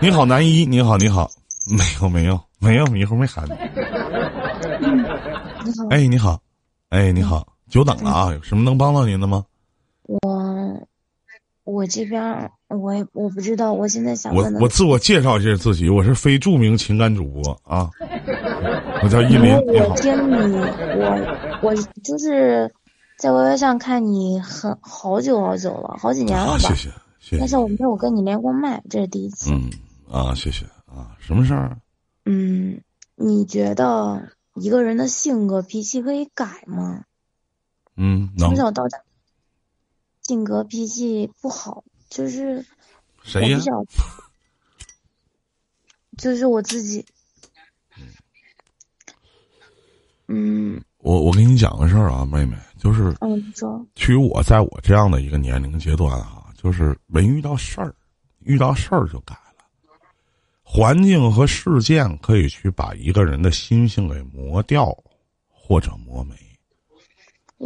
你好，男一，你好，你好，没有，没有，没有，一会儿没喊你。好，哎，你好，哎，你好，久等了啊！有什么能帮到您的吗？我我这边我也我不知道，我现在想我问的我自我介绍一下自己，我是非著名情感主播啊，我叫依林，你好我。听你，我我就是在微博上看你很好久好久了，好几年了啊，吧谢？谢，谢谢。但是我没有跟你连过麦，这是第一次。嗯啊，谢谢啊，什么事儿？嗯，你觉得一个人的性格脾气可以改吗？嗯，能从小到大，性格脾气不好，就是谁呀就是我自己。嗯我我跟你讲个事儿啊，妹妹，就是嗯，你说其实我在我这样的一个年龄阶段啊，就是没遇到事儿，遇到事儿就改了。环境和事件可以去把一个人的心性给磨掉，或者磨没。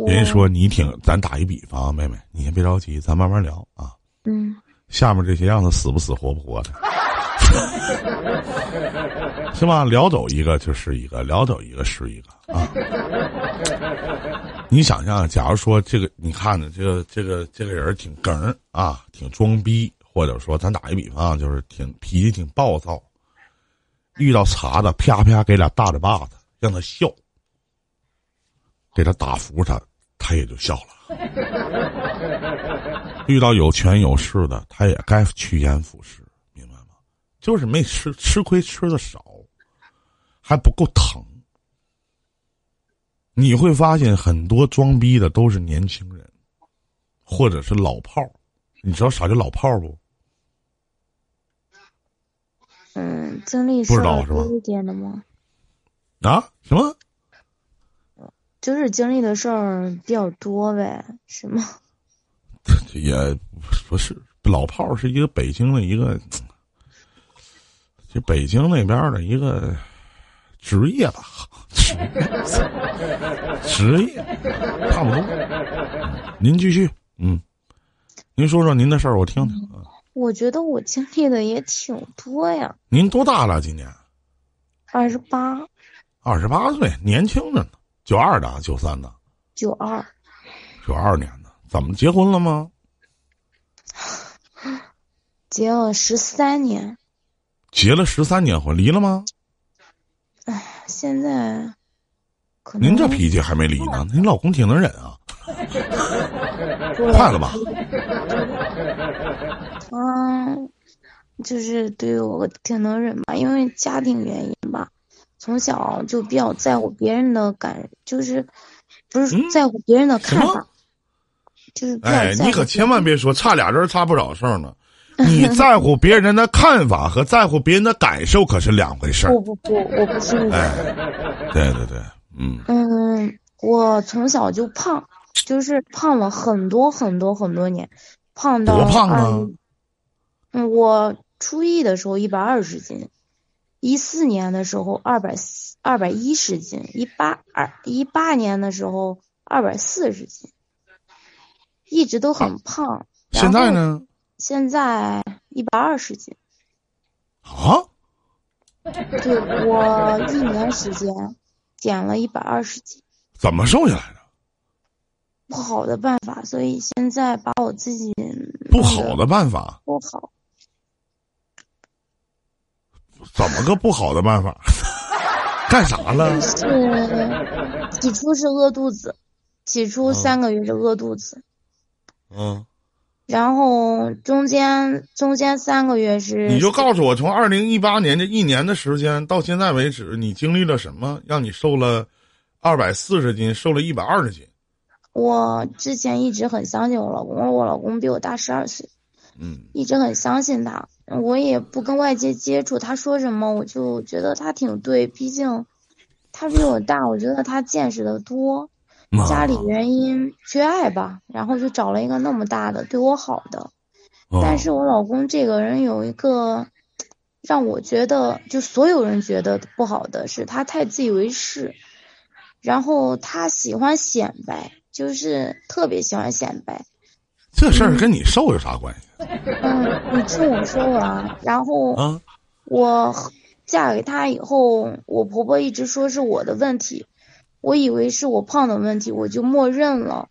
人家说你挺，咱打一比方啊，妹妹，你先别着急，咱慢慢聊啊。嗯下面这些让他死不死活不活的，是吧？聊走一个就是一个，聊走一个是一个啊。你想象，假如说这个，你看着这个这个这个人挺梗儿啊，挺装逼，或者说咱打一比方啊，就是挺脾气挺暴躁，遇到茬子啪啪给俩大嘴巴子，让他笑，给他打服他，他也就笑了。遇到有权有势的，他也该趋炎附势，明白吗？就是没吃吃亏吃的少，还不够疼。你会发现很多装逼的都是年轻人，或者是老炮儿。你知道啥叫老炮儿不？嗯，经历不事知道是吧一点的吗？啊？什么？就是经历的事儿比较多呗，是吗？也不是老炮儿，是一个北京的一个，就北京那边的一个职业吧，职业差不多。您继续，嗯，您说说您的事儿，我听听。啊我觉得我经历的也挺多呀，您多大了？今年二十八、二十八岁，年轻着呢。九二的，九三的，九二，九二年的，怎么结婚了吗？结了十三年，结了十三年婚，离了吗？哎现在您这脾气还没离呢，您老公挺能忍啊，快了吧？他就是对我挺能忍吧，因为家庭原因吧，从小就比较在乎别人的感，就是不是嗯在乎别人的看法，就是哎，在你可千万别说差俩人差不少事儿呢。你在乎别人的看法和在乎别人的感受可是两回事儿。不不不，我不是。哎，对对对，嗯，嗯，我从小就胖，就是胖了很多很多很多年，胖到多胖啊20嗯，我初一的时候一百二十斤，一四年的时候二百二百一十斤，一八二一八年的时候二百四十斤，一直都很胖。然现在？呢？现在一百二十斤，啊，对我一年时间减了一百二十斤。怎么瘦下来的？不好的办法，所以现在把我自己不好的办法，不好，怎么个不好的办法？干啥了？是起初是饿肚子，起初嗯三个月是饿肚子，嗯，然后中间中间三个月是你就告诉我，从二零一八年这一年的时间到现在为止，你经历了什么，让你瘦了二百四十斤，瘦了一百二十斤？我之前一直很相信我老公，我老公比我大十二岁，嗯，一直很相信他，我也不跟外界接触，他说什么我就觉得他挺对，毕竟他比我大，我觉得他见识的多。家里原因缺爱吧，然后就找了一个那么大的对我好的，啊但是我老公这个人有一个让我觉得就所有人觉得不好的是他太自以为是，然后他喜欢显摆，就是特别喜欢显摆，这事儿跟你瘦有啥关系？嗯，你听我说完。然后，啊，我嫁给他以后，我婆婆一直说是我的问题，我以为是我胖的问题，我就默认了。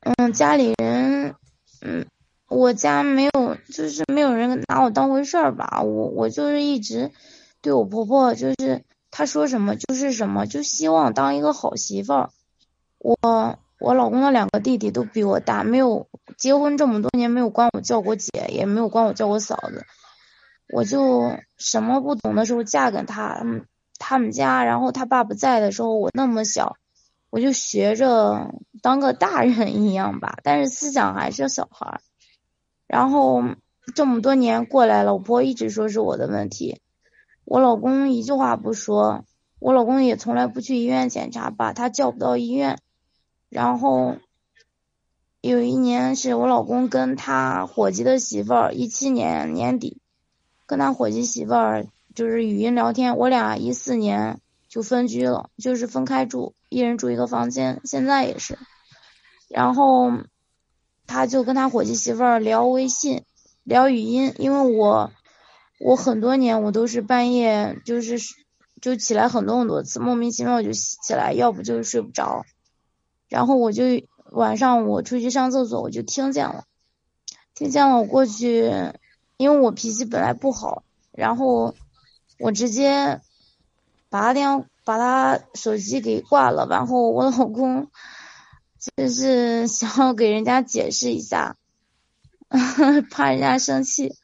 嗯，家里人，嗯，我家没有，就是没有人拿我当回事儿吧。我我就是一直对我婆婆，就是她说什么就是什么，就希望当一个好媳妇儿。我。我老公的两个弟弟都比我大，没有结婚这么多年，没有管我叫过姐，也没有管我叫过嫂子。我就什么不懂的时候嫁给他，他们家，然后他爸不在的时候，我那么小，我就学着当个大人一样吧，但是思想还是小孩。然后这么多年过来了，我婆一直说是我的问题，我老公一句话不说，我老公也从来不去医院检查，把他叫不到医院。然后有一年是我老公跟他伙计的媳妇儿，一七年年底跟他伙计媳妇儿就是语音聊天，我俩一四年就分居了，就是分开住，一人住一个房间，现在也是。然后他就跟他伙计媳妇儿聊微信，聊语音，因为我我很多年我都是半夜就是就起来很多很多次，莫名其妙就起来，要不就是睡不着。然后我就晚上我出去上厕所，我就听见了，听见了，我过去，因为我脾气本来不好，然后我直接把他电把他手机给挂了，然后我老公就是想要给人家解释一下，怕人家生气，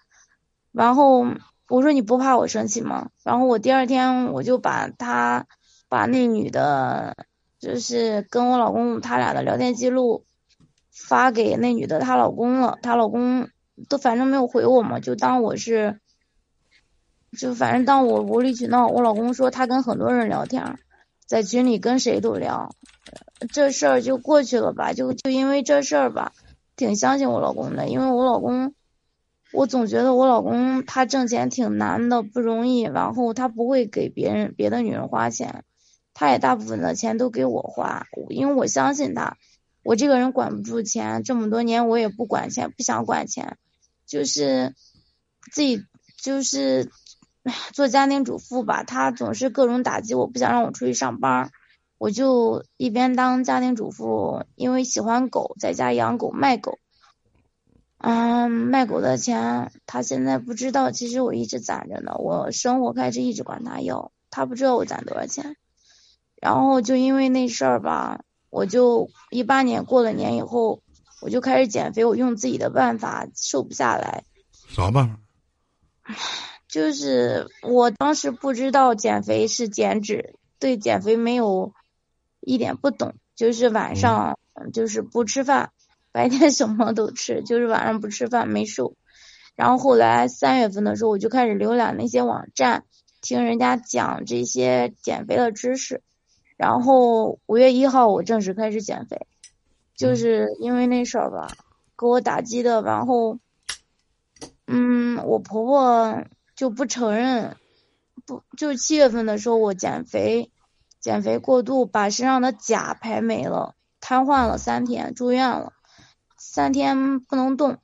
然后我说你不怕我生气吗？然后我第二天我就把他把那女的。就是跟我老公他俩的聊天记录发给那女的她老公了，她老公都反正没有回我嘛，就当我是，就反正当我无理取闹。我老公说他跟很多人聊天，在群里跟谁都聊，这事儿就过去了吧，就就因为这事儿吧，挺相信我老公的，因为我老公，我总觉得我老公他挣钱挺难的，不容易，然后他不会给别人别的女人花钱。他也大部分的钱都给我花，因为我相信他。我这个人管不住钱，这么多年我也不管钱，不想管钱，就是自己就是做家庭主妇吧。他总是各种打击我，不想让我出去上班，我就一边当家庭主妇，因为喜欢狗，在家养狗卖狗。嗯，卖狗的钱他现在不知道，其实我一直攒着呢。我生活开支一直管他要，他不知道我攒多少钱。然后就因为那事儿吧，我就一八年过了年以后，我就开始减肥。我用自己的办法瘦不下来。啥办法？就是我当时不知道减肥是减脂，对减肥没有一点不懂。就是晚上就是不吃饭，白天什么都吃，就是晚上不吃饭没瘦。然后后来三月份的时候，我就开始浏览那些网站，听人家讲这些减肥的知识。然后五月一号我正式开始减肥，就是因为那事儿吧，给我打击的。然后，嗯，我婆婆就不承认，不就七月份的时候我减肥，减肥过度把身上的钾排没了，瘫痪了三天，住院了，三天不能动。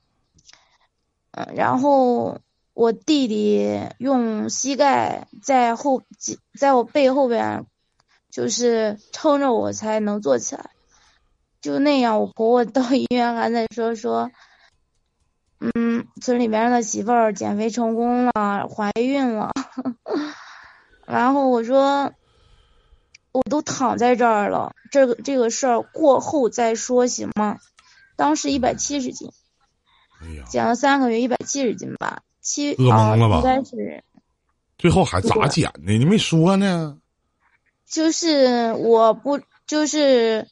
嗯，然后我弟弟用膝盖在后在我背后边。就是撑着我才能坐起来，就那样。我婆婆到医院还在说说，嗯，村里边的媳妇儿减肥成功了，怀孕了。然后我说，我都躺在这儿了，这个这个事儿过后再说行吗？当时一百七十斤，减了三个月，一百七十斤吧，七饿懵了吧？应该是。最后还咋减的？你没说呢？就是我不就是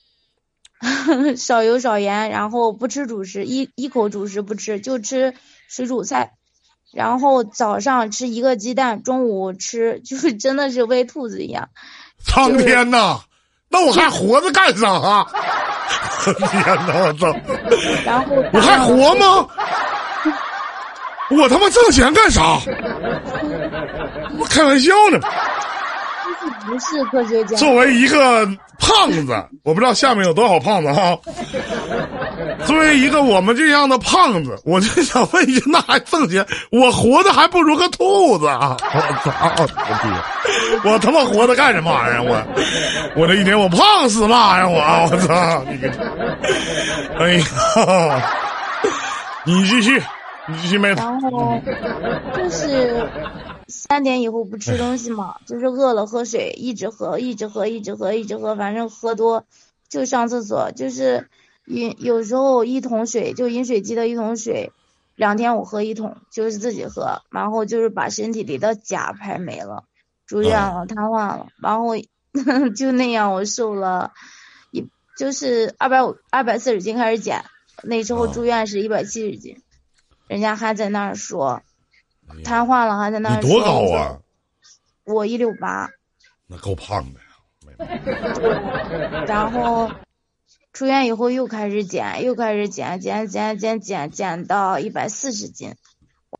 少油少盐，然后不吃主食，一一口主食不吃，就吃水煮菜，然后早上吃一个鸡蛋，中午吃 就是真的是喂兔子一样。苍天呐，那我还活着干啥？天呐，我操！然后我还活吗？我他妈挣钱干啥？我开玩笑呢。不是科学家。作为一个胖子，我不知道下面有多少胖子哈。作为一个我们这样的胖子，我就想问一句，那还挣钱？我活的还不如个兔子啊！我操！我爹，我他妈活的干什么玩意儿？我我这一天我胖死嘛呀！我我操！你个，哎呀！你继续，你继续没？然后就是三点以后不吃东西嘛，就是饿了喝水，一直喝，一直喝，一直喝，一直喝，反正喝多就上厕所，就是饮有时候一桶水就饮水机的一桶水，两天我喝一桶，就是自己喝，然后就是把身体里的钾排没了，住院了，瘫痪了，然后 就那样我瘦了，一就是二百五二百四十斤开始减。那时候住院是一百七十斤，人家还在那儿说瘫痪了，还在那。你多高啊？我一六八。那够胖的呀。然后出院以后又开始减，又开始减，减减减减减到一百四十斤，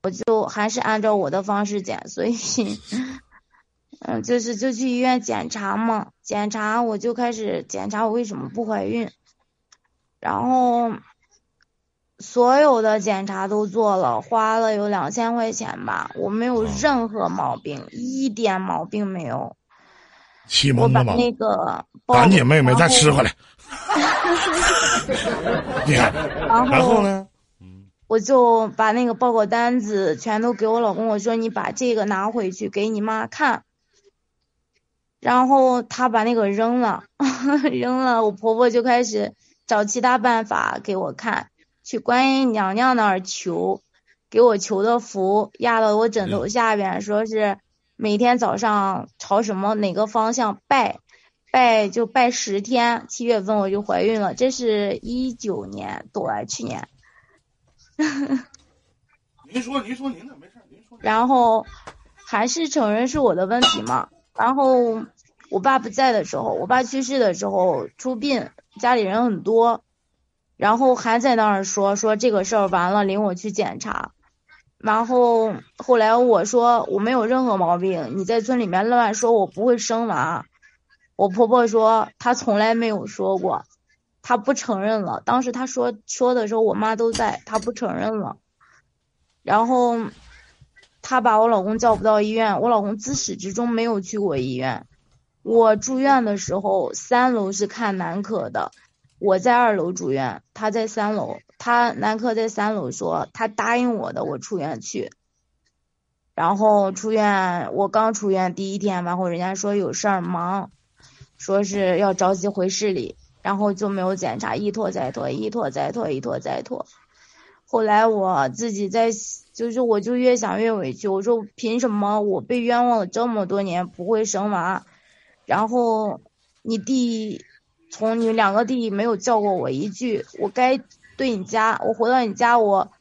我就还是按照我的方式减，所以 嗯，就是就去医院检查嘛，检查我就开始检查我为什么不怀孕，然后。所有的检查都做了，花了有两千块钱吧，我没有任何毛病，一点毛病没有。气懵了吗？那个，赶紧妹妹再吃回来。然后呢？我就把那个报告单子全都给我老公，我说你把这个拿回去给你妈看。然后他把那个扔了，扔了，我婆婆就开始找其他办法给我看。去观音娘娘那儿求，给我求的符压到我枕头下边，说是每天早上朝什么哪个方向拜，拜就拜十天，七月份我就怀孕了。这是一九年对，去年。您说，您说您的没事，您说。然后还是承认是我的问题嘛？然后我爸不在的时候，我爸去世的时候出殡，家里人很多。然后还在那儿说说这个事儿完了领我去检查，然后后来我说我没有任何毛病，你在村里面乱说我不会生娃，我婆婆说她从来没有说过，她不承认了。当时她说说的时候我妈都在，她不承认了。然后她把我老公叫不到医院，我老公自始至终没有去过医院。我住院的时候三楼是看男科的。我在二楼住院，他在三楼，他男科在三楼说他答应我的，我出院去。然后出院，我刚出院第一天，然后人家说有事儿忙，说是要着急回市里，然后就没有检查，一拖再拖，一拖再拖，一拖再拖。后来我自己在，就是我就越想越委屈，我说凭什么我被冤枉了这么多年不会生娃，然后你弟。从你两个弟没有叫过我一句，我该对你家，我回到你家，我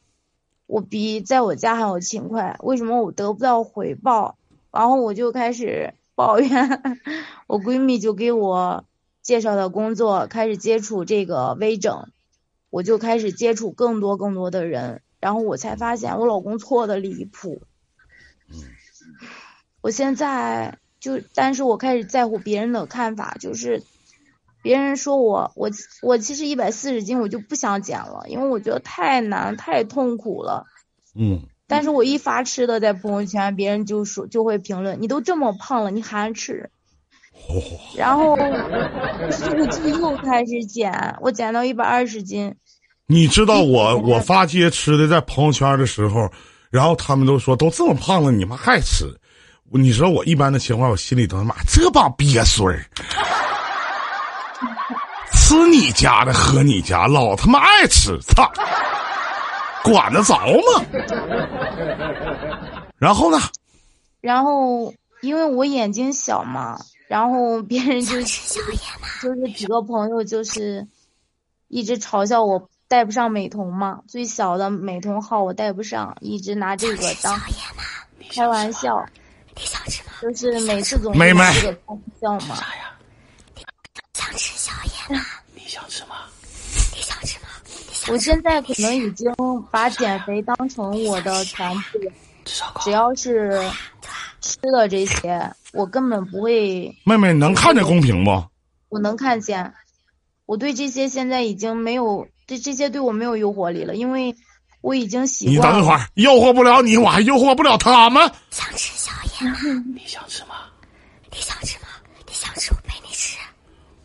我比在我家还要勤快，为什么我得不到回报？然后我就开始抱怨，我闺蜜就给我介绍的工作，开始接触这个微整，我就开始接触更多更多的人，然后我才发现我老公错的离谱。我现在就，但是我开始在乎别人的看法，就是。别人说我我我其实一百四十斤我就不想减了，因为我觉得太难太痛苦了。嗯。但是我一发吃的在朋友圈，别人就说就会评论你都这么胖了，你还吃。然后我就又开始减，我减到一百二十斤。你知道我我发些吃的在朋友圈的时候，然后他们都说都这么胖了，你们还吃？你知道我一般的情况，我心里都他妈这帮鳖孙儿。吃你家的，喝你家，老他妈爱吃，操，管得着吗？然后呢？然后因为我眼睛小嘛，然后别人就就是几个朋友就是一直嘲笑我戴不上美瞳嘛，最小的美瞳号我戴不上，一直拿这个当开玩笑。你想吃吗？就是每次总妹妹这个开玩笑嘛。想吃吗？你想吃吗？你想吃吗？我现在可能已经把减肥当成我的全部，只要是吃的这些，我根本不会。妹妹能看见公屏不？我能看见，我对这些现在已经没有这这些对我没有诱惑力了，因为我已经习你惯了。等一会儿，诱惑不了你，我还诱惑不了他们。想吃宵夜吗？你想吃吗？你想吃吗？你想吃，我陪你吃。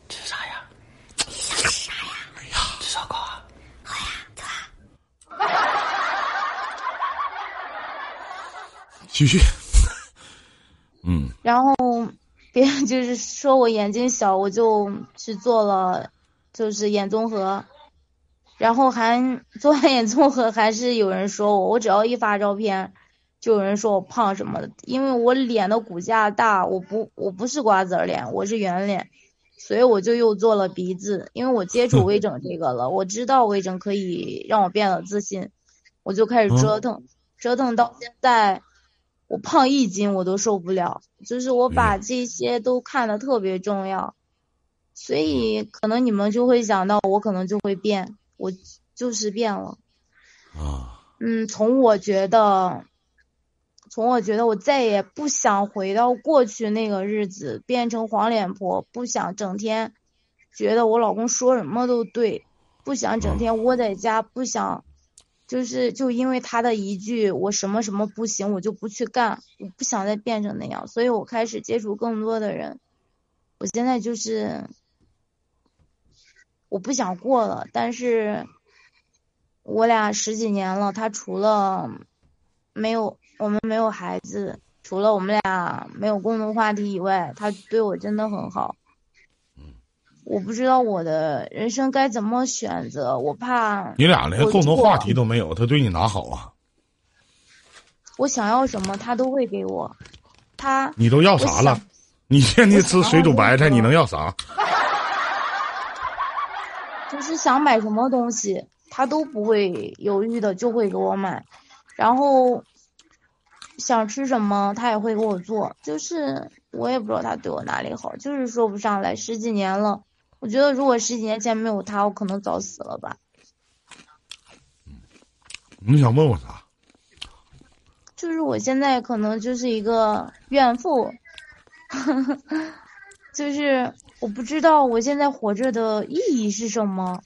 吃啥呀？你想吃啥呀？吃烧烤啊？好呀，走啊。继续。嗯，然后别人就是说我眼睛小，我就去做了，就是眼综合，然后还做完眼综合，还是有人说我，我只要一发照片，就有人说我胖什么的，因为我脸的骨架大，我不我不是瓜子儿脸，我是圆脸，所以我就又做了鼻子，因为我接触微整这个了，我知道微整可以让我变得自信，我就开始折腾，折腾到现在。我胖一斤我都受不了，就是我把这些都看得特别重要，所以可能你们就会想到我可能就会变，我就是变了。啊，嗯，从我觉得，从我觉得我再也不想回到过去那个日子，变成黄脸婆，不想整天觉得我老公说什么都对，不想整天窝在家，不想。就是就因为他的一句我什么什么不行，我就不去干，我不想再变成那样，所以我开始接触更多的人。我现在就是我不想过了，但是我俩十几年了，他除了没有我们没有孩子，除了我们俩没有共同话题以外，他对我真的很好。我不知道我的人生该怎么选择，我怕你俩连共同话题都没有，他对你哪好啊？我想要什么，他都会给我。他你都要啥了？你天天吃水煮白菜，你能要啥？就是想买什么东西，他都不会犹豫的就会给我买，然后想吃什么他也会给我做。就是我也不知道他对我哪里好，就是说不上来。十几年了，我觉得如果十几年前没有他，我可能早死了吧。你想问我啥？就是我现在可能就是一个怨妇，就是我不知道我现在活着的意义是什么。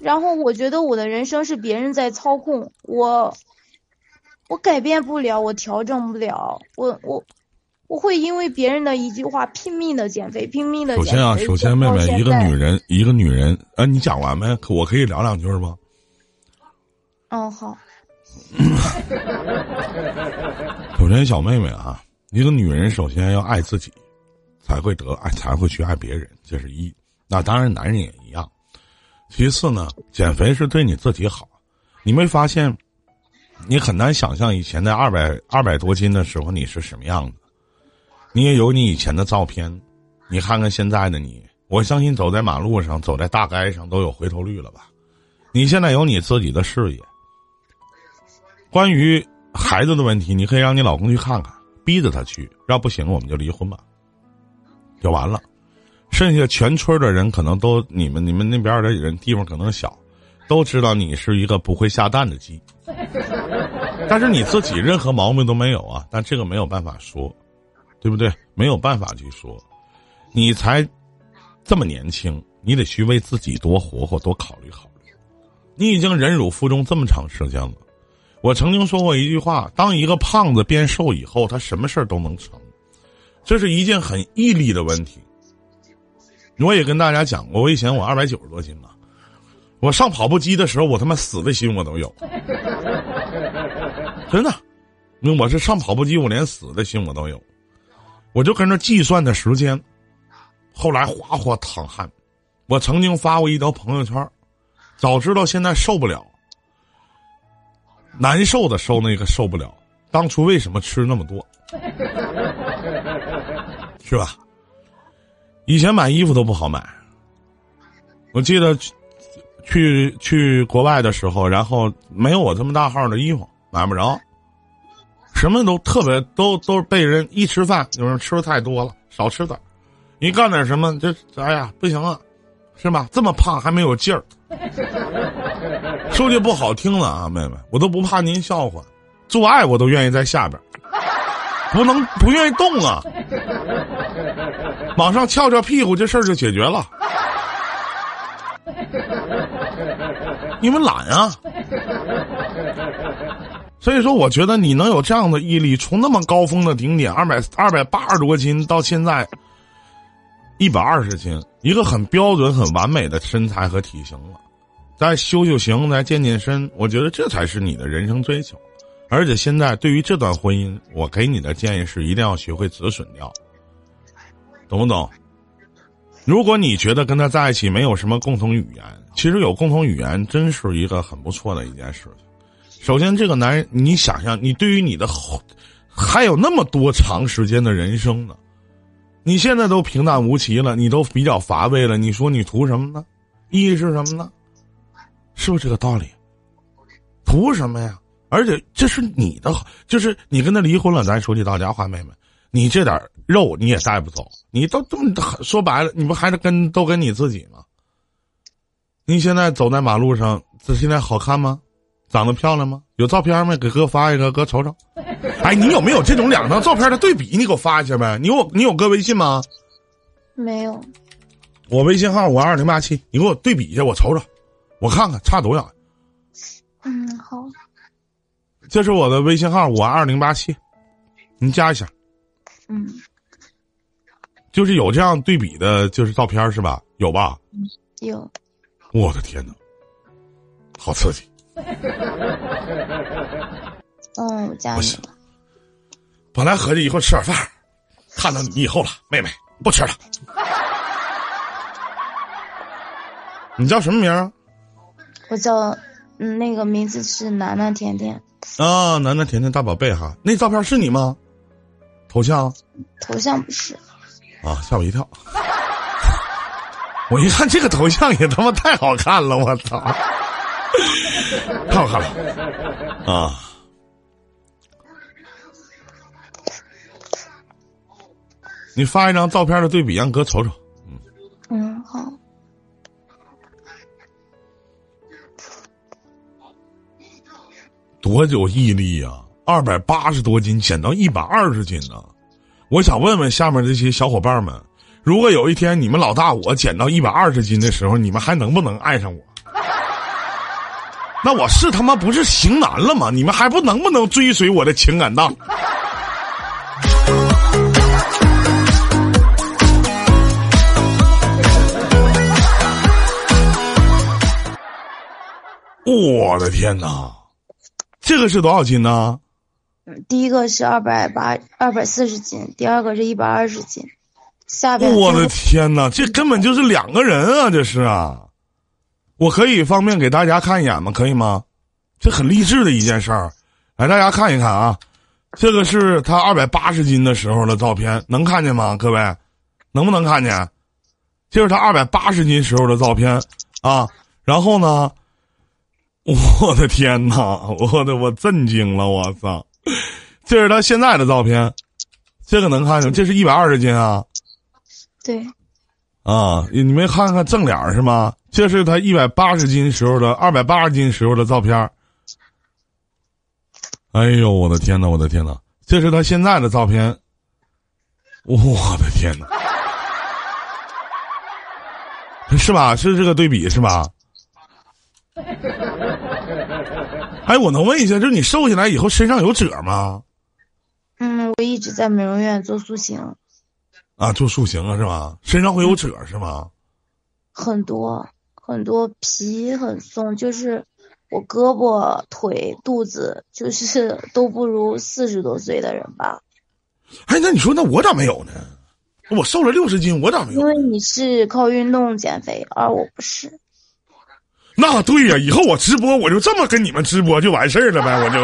然后我觉得我的人生是别人在操控我，我改变不了，我调整不了，我我我会因为别人的一句话拼命的减肥，拼命的减肥。首先啊，首先，妹妹，一个女人。一个女人，呃，你讲完没？可我可以聊两句吗？哦，好，首先，小妹妹啊，一个女人首先要爱自己，才会得爱，才会去爱别人，这是一。那当然，男人也一样。其次呢，减肥是对你自己好。你没发现，你很难想象以前在二百二百多斤的时候你是什么样子。你也有你以前的照片，你看看现在的你，我相信走在马路上、走在大街上都有回头率了吧？你现在有你自己的事业。关于孩子的问题，你可以让你老公去看看，逼着他去，要不行我们就离婚吧，就完了。剩下全村的人可能都你们你们那边的人地方可能小，都知道你是一个不会下蛋的鸡，但是你自己任何毛病都没有啊，但这个没有办法说，对不对？没有办法去说，你才这么年轻，你得去为自己多活活，多考虑考虑。你已经忍辱负重这么长时间了。我曾经说过一句话：当一个胖子变瘦以后，他什么事儿都能成，这是一件很毅力的问题。我也跟大家讲过，我以前我二百九十多斤嘛，我上跑步机的时候，我他妈死的心我都有，真的，我是上跑步机，我连死的心我都有，我就跟着计算的时间，后来哗哗淌汗。我曾经发过一条朋友圈，早知道现在受不了。难受的受那个受不了，当初为什么吃那么多？是吧？以前买衣服都不好买。我记得去去去国外的时候，然后没有我这么大号的衣服买不着，什么都特别都都被人一吃饭，有人吃的太多了，少吃点一干点什么，这哎呀不行了，是吧？这么胖还没有劲儿。说句不好听了啊，妹妹，我都不怕您笑话，做爱我都愿意在下边，不能不愿意动啊，往上翘翘屁股，这事儿就解决了。你们懒啊。所以说，我觉得你能有这样的毅力，从那么高峰的顶点二百二百八十多斤到现在一百二十斤，一个很标准、很完美的身材和体型了。再修修形，再健健身，我觉得这才是你的人生追求。而且现在对于这段婚姻，我给你的建议是一定要学会止损掉，懂不懂？如果你觉得跟他在一起没有什么共同语言，其实有共同语言真是一个很不错的一件事情。首先，这个男人，你想想，你对于你的后还有那么多长时间的人生呢？你现在都平淡无奇了，你都比较乏味了，你说你图什么呢？意义是什么呢？是不是这个道理？图什么呀？而且这是你的，就是你跟他离婚了，咱说句到家话，妹妹，你这点肉你也带不走，你都这么说白了，你不还是跟都跟你自己吗？你现在走在马路上，这现在好看吗？长得漂亮吗？有照片吗？给哥发一个，哥瞅瞅。哎，你有没有这种两张照片的对比？你给我发一下呗。你有你有哥微信吗？没有。我微信号五二零八七，你给我对比一下，我瞅瞅。我看看差多少？嗯，好。这是我的微信号五二零八七，你加一下。嗯。就是有这样对比的，就是照片是吧？有吧？有。我的天哪，好刺激！嗯，我加你了。本来合计一会儿吃点饭，看到你以后了，妹妹不吃了。你叫什么名啊？我叫，嗯，那个名字是楠楠甜甜。啊，楠楠甜甜大宝贝哈，那照片是你吗？头像？头像不是。啊，吓我一跳！我一看这个头像也他妈太好看了，我操！太好看了啊！你发一张照片的对比，让哥瞅瞅。嗯嗯，好。多有毅力呀！二百八十多斤减到一百二十斤呢。我想问问下面这些小伙伴们，如果有一天你们老大我减到一百二十斤的时候，你们还能不能爱上我？那我是他妈不是型男了吗？你们还不能不能追随我的情感档？我的天哪！这个是多少斤呢？嗯，第一个是二百八二百四十斤，第二个是一百二十斤。下边我的天哪，这根本就是两个人啊！这是啊，我可以方便给大家看一眼吗？可以吗？这很励志的一件事儿，来大家看一看啊！这个是他二百八十斤的时候的照片，能看见吗？各位，能不能看见？这是他二百八十斤时候的照片啊！然后呢？我的天哪！我的我震惊了！我操！这是他现在的照片，这个能看见？这是一百二十斤啊！对。啊，你没看看正脸是吗？这是他一百八十斤时候的二百八十斤时候的照片。哎呦，我的天哪！我的天哪！这是他现在的照片。我的天哪！是吧？是这个对比是吧？哎，我能问一下，就是你瘦下来以后身上有褶吗？嗯，我一直在美容院做塑形。啊，做塑形啊，是吧？身上会有褶是吗？很多很多，皮很松，就是我胳膊、腿、肚子，就是 都不如四十多岁的人吧。哎，那你说，那我咋没有呢？我瘦了六十斤，我咋没有？因为你是靠运动减肥，而我不是。那对呀，以后我直播我就这么跟你们直播就完事儿了呗，我就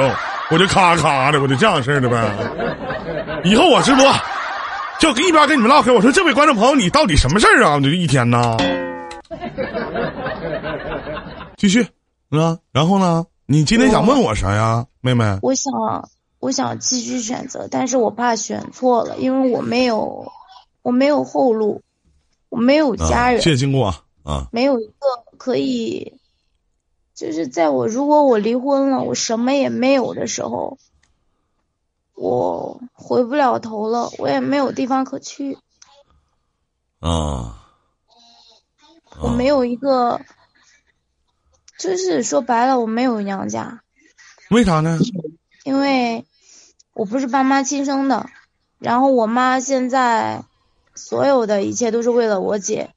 我就咔咔的，我就这样式儿的呗。以后我直播就一边跟你们唠嗑，我说这位观众朋友，你到底什么事儿啊？你这一天呢？继续啊，然后呢？你今天想问我啥呀，妹妹？我想我想继续选择，但是我怕选错了，因为我没有我没有后路，我没有家人。谢谢经过啊，没有一个可以。就是在我如果我离婚了，我什么也没有的时候，我回不了头了，我也没有地方可去。啊，我没有一个就是说白了，我没有娘家，为啥呢？因为我不是爸妈亲生的，然后我妈现在所有的一切都是为了我姐，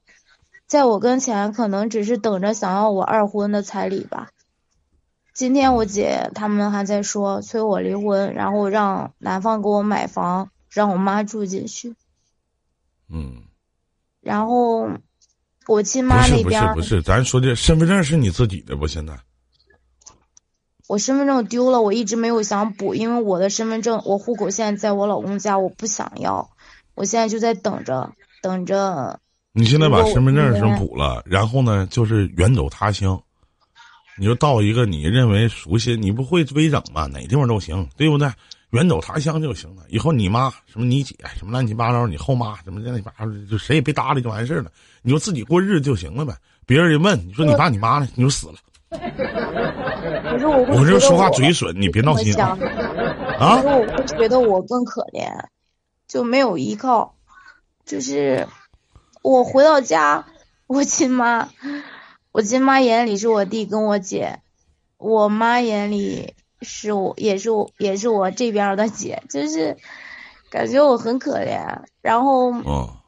在我跟前可能只是等着想要我二婚的彩礼吧。今天我姐他们还在说催我离婚，然后让男方给我买房，让我妈住进去。嗯，然后我亲不是不妈那边不，是不是，咱说这身份证是你自己的不？现在我身份证丢了，我一直没有想补，因为我的身份证，我户口现在在我老公家，我不想要，我现在就在等着，等着。你现在把身份证补了，然后呢，就是远走他乡，你就到一个你认为熟悉，你不会微整吧？哪地方都行，对不对？远走他乡就行了。以后你妈什么你姐什么乱七八糟，你后妈什么乱七八糟，就谁也别搭理就完事儿了，你就自己过日子就行了呗。别人一问你说你爸你妈呢，你就死了。可是我会我我说话嘴损，你别闹心啊我会觉得我更可怜，就没有依靠，就是我回到家，我亲妈，我亲妈眼里是我弟跟我姐，我妈眼里是我也是我也是我这边儿的姐，就是感觉我很可怜，然后哦，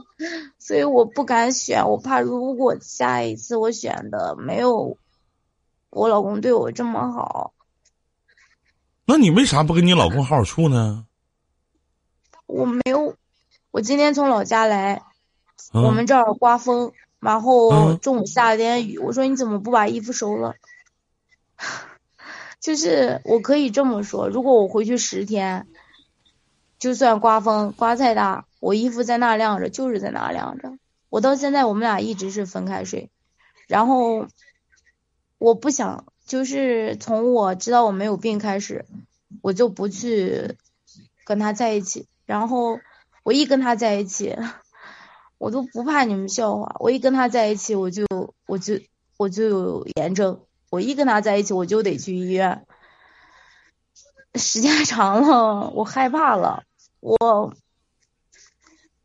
所以我不敢选，我怕如果下一次我选的没有我老公对我这么好，那你为啥不跟你老公好好处呢？我没有，我今天从老家来，嗯我们这儿刮风，然后嗯中午下了点雨，我说你怎么不把衣服收了？就是我可以这么说，如果我回去十天，就算刮风刮再大，我衣服在那晾着，就是在那晾着。我到现在我们俩一直是分开睡，然后我不想，就是从我知道我没有病开始，我就不去跟他在一起，然后我一跟他在一起，我都不怕你们笑话，我一跟他在一起，我就我就我就有炎症，我一跟他在一起，我就得去医院。时间长了，我害怕了，我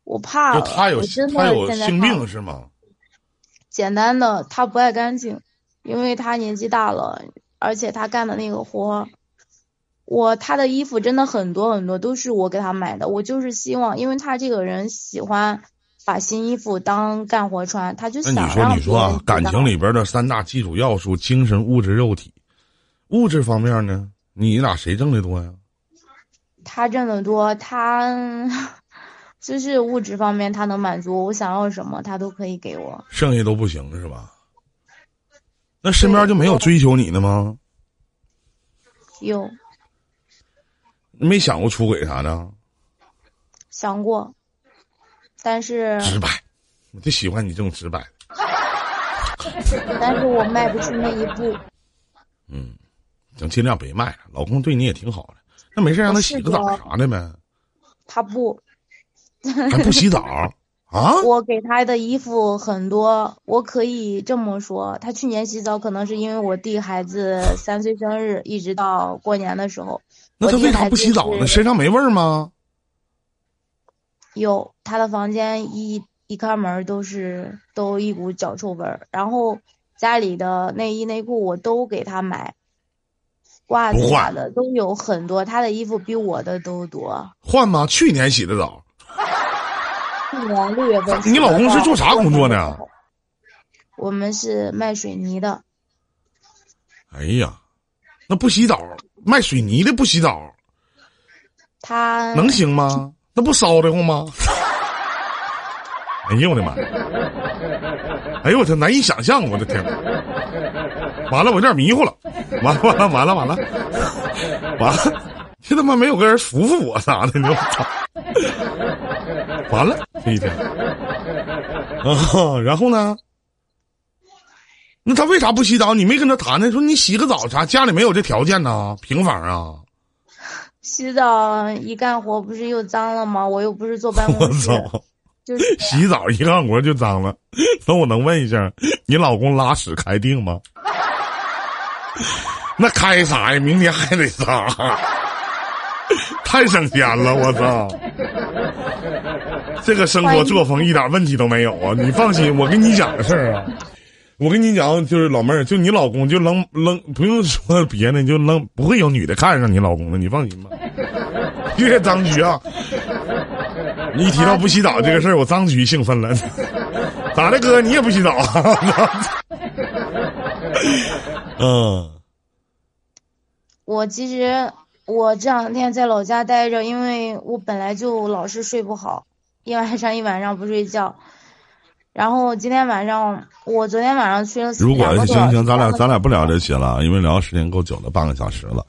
我怕了，就他有他有性病是吗？简单的，他不爱干净，因为他年纪大了，而且他干的那个活，我他的衣服真的很多很多都是我给他买的，我就是希望，因为他这个人喜欢把新衣服当干活穿，他就那你说，你说啊感情里边的三大基础要素：精神、物质、肉体。物质方面呢，你俩谁挣的多呀？他挣的多，他 就是物质方面他能满足，我想要什么他都可以给我。剩下都不行是吧？那身边就没有追求你的吗？有没想过出轨啥的？想过，但是直白，我就喜欢你这种直白。但是我迈不出那一步。嗯，咱尽量别迈了。老公对你也挺好的，那没事让他洗个澡啥的呗，他不，还不洗澡啊？我给他的衣服很多，我可以这么说，他去年洗澡可能是因为我弟孩子三岁生日，一直到过年的时候，那他为啥不洗澡呢？身上没味儿吗？有他的房间一一开门都是都一股脚臭味儿，然后家里的内衣内裤我都给他买，袜子不换啥的都有很多，他的衣服比我的都多。换吗？去年洗的澡，去年六月份，你老公是做啥工作的到过年时候？我们是卖水泥的，哎呀，那不洗澡，卖水泥的不洗澡，他能行吗？那不烧得慌吗？哎呦我的妈！哎呦我这难以想象，我的天！完了，我有点迷糊了。完了完了完了完了，完了，这他妈没有个人扶扶我啥的，你我操！完了这一天啊，然后呢？那他为啥不洗澡？你没跟他谈呢？说你洗个澡啥？家里没有这条件呐？平房啊？洗澡一干活不是又脏了吗？我又不是坐办我公室，就是洗澡一干活就脏了，那我能问一下，你老公拉屎开腚吗？那开啥呀？明天还得擦，太省钱了，我操！这个生活作风一点问题都没有啊！你放心，我跟你讲个事儿啊，我跟你讲，就是老妹儿，就你老公就扔扔，不用说别的，就扔不会有女的看上你老公的，你放心吧。谢谢张局啊！你一提到不洗澡这个事儿，我张局兴奋了。咋的，哥，你也不洗澡啊？嗯，我其实我这两天在老家待着，因为我本来就老是睡不好，一晚上一晚上不睡觉。然后今天晚上，我昨天晚上去了如果行行，咱俩咱俩不聊这些了，因为聊的时间够久了，半个小时了。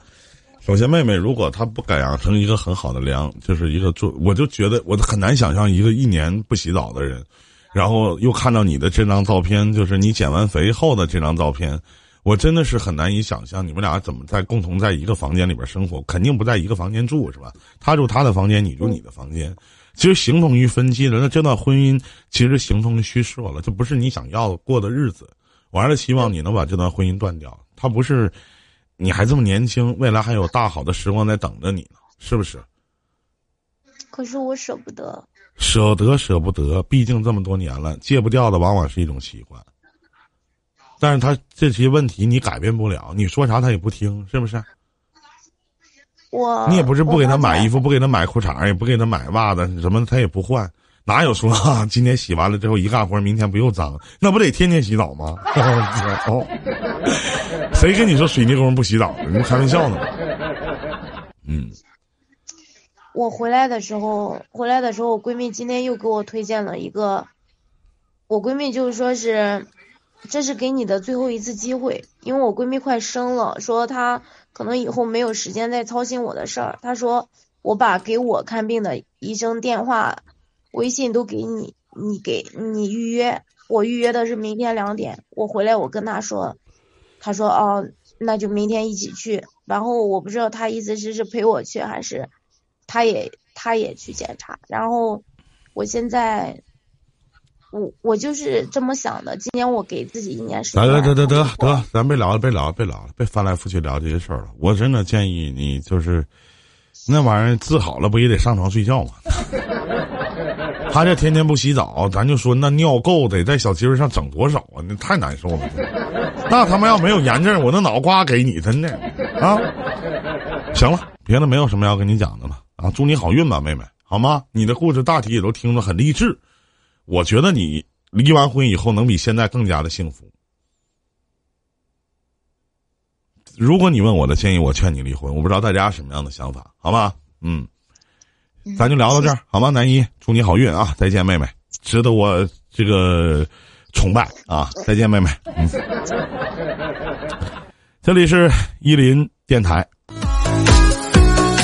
首先，妹妹，如果她不改养成一个很好的良，就是一个做，我就觉得我很难想象一个一年不洗澡的人，然后又看到你的这张照片，就是你减完肥后的这张照片，我真的是很难以想象你们俩怎么在共同在一个房间里边生活，肯定不在一个房间住是吧？他住他的房间，你住你的房间，其实形同于分居了。那这段婚姻其实形同于虚设了，这不是你想要过的日子。我还是希望你能把这段婚姻断掉，他不是。你还这么年轻，未来还有大好的时光在等着你呢，是不是？可是我舍不得。舍得舍不得，毕竟这么多年了，戒不掉的往往是一种习惯。但是他这些问题你改变不了，你说啥他也不听，是不是？我你也不是不给他买衣服，不给他买裤衩，也不给他买袜子，什么他也不换，哪有说啊？今天洗完了之后一干活，明天不又脏？那不得天天洗澡吗？哦，谁跟你说水泥工不洗澡的？你开玩笑呢？嗯，我回来的时候，回来的时候，我闺蜜今天又给我推荐了一个，我闺蜜就是说是，这是给你的最后一次机会，因为我闺蜜快生了，说她可能以后没有时间再操心我的事儿。他说我把给我看病的医生电话、微信都给你，你给你预约，我预约的是明天两点，我回来我跟他说，他说哦，那就明天一起去。然后我不知道他意思是是陪我去还是。他也他也去检查，然后我现在我我就是这么想的。今年我给自己一年时间。得得得得得，咱别聊了，别聊了，别聊了，别翻来覆去聊这些事儿了。我真的建议你就是那玩意儿治好了，不也得上床睡觉吗？他这天天不洗澡，咱就说那尿垢得在小鸡儿上整多少啊？那太难受了。那他妈要没有炎症，我那脑瓜给你真的啊！行了，别的没有什么要跟你讲的了。啊，祝你好运吧，妹妹，好吗？你的故事大体也都听着很励志，我觉得你离完婚以后能比现在更加的幸福。如果你问我的建议，我劝你离婚。我不知道大家什么样的想法，好吧？嗯，咱就聊到这儿，好吗？南一，祝你好运啊！再见，妹妹，值得我这个崇拜啊！再见，妹妹。嗯，这里是伊林电台。